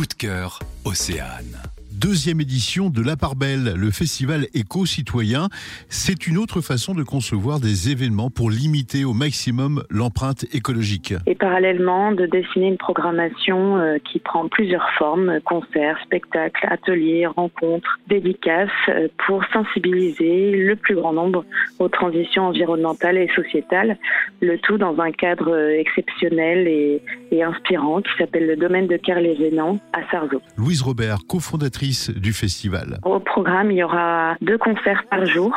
Coup de cœur, Océane deuxième édition de La Part Belle, le festival éco-citoyen. C'est une autre façon de concevoir des événements pour limiter au maximum l'empreinte écologique. Et parallèlement, de dessiner une programmation euh, qui prend plusieurs formes, concerts, spectacles, ateliers, rencontres, dédicaces, euh, pour sensibiliser le plus grand nombre aux transitions environnementales et sociétales, le tout dans un cadre euh, exceptionnel et, inspirant qui s'appelle le domaine de Kerlévenan à Sarzeau. Louise Robert, cofondatrice du festival. Au programme, il y aura deux concerts par jour.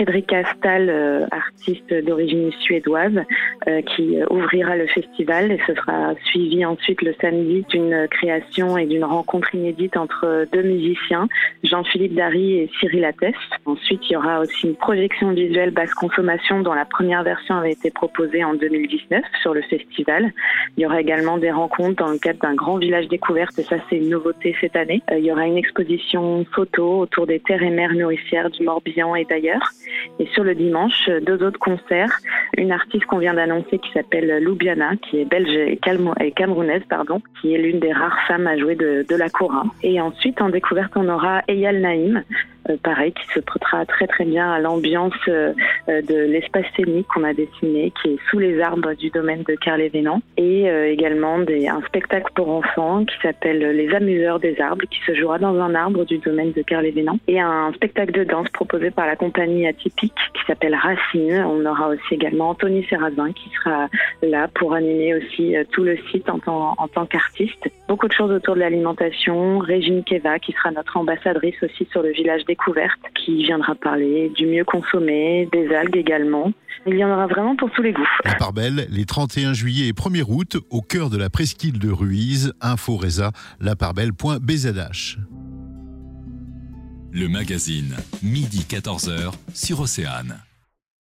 Frédéric Astal, euh, artiste d'origine suédoise, euh, qui ouvrira le festival et ce sera suivi ensuite le samedi d'une création et d'une rencontre inédite entre deux musiciens, Jean-Philippe Dary et Cyril Attès. Ensuite, il y aura aussi une projection visuelle basse consommation dont la première version avait été proposée en 2019 sur le festival. Il y aura également des rencontres dans le cadre d'un grand village découverte et ça c'est une nouveauté cette année. Euh, il y aura une exposition photo autour des terres et mers nourricières du Morbihan et d'ailleurs. Et sur le dimanche, deux autres concerts. Une artiste qu'on vient d'annoncer qui s'appelle Loubiana, qui est belge et, camerounaise, pardon, qui est l'une des rares femmes à jouer de, la cora. Et ensuite, en découverte, on aura Eyal Naïm, euh, pareil, qui se prêtera très très bien à l'ambiance euh, euh, de l'espace scénique qu'on a dessiné, qui est sous les arbres du domaine de Carl-Événement, et également des, un spectacle pour enfants qui s'appelle Les Amuseurs des arbres, qui se jouera dans un arbre du domaine de Carl-Événement, et un spectacle de danse proposé par la compagnie atypique qui s'appelle Racine. On aura aussi également Anthony Serrazin qui sera là pour animer aussi tout le site en tant, en tant qu'artiste. Beaucoup de choses autour de l'alimentation. Régine Keva qui sera notre ambassadrice aussi sur le village découverte qui viendra parler du mieux consommé, des algues également. Il y en aura vraiment pour tous les goûts. La part belle, les 31 juillet et 1er août, au cœur de la presqu'île de Ruiz, info Reza, laparbelle.bzh. Le magazine, midi 14h sur Océane.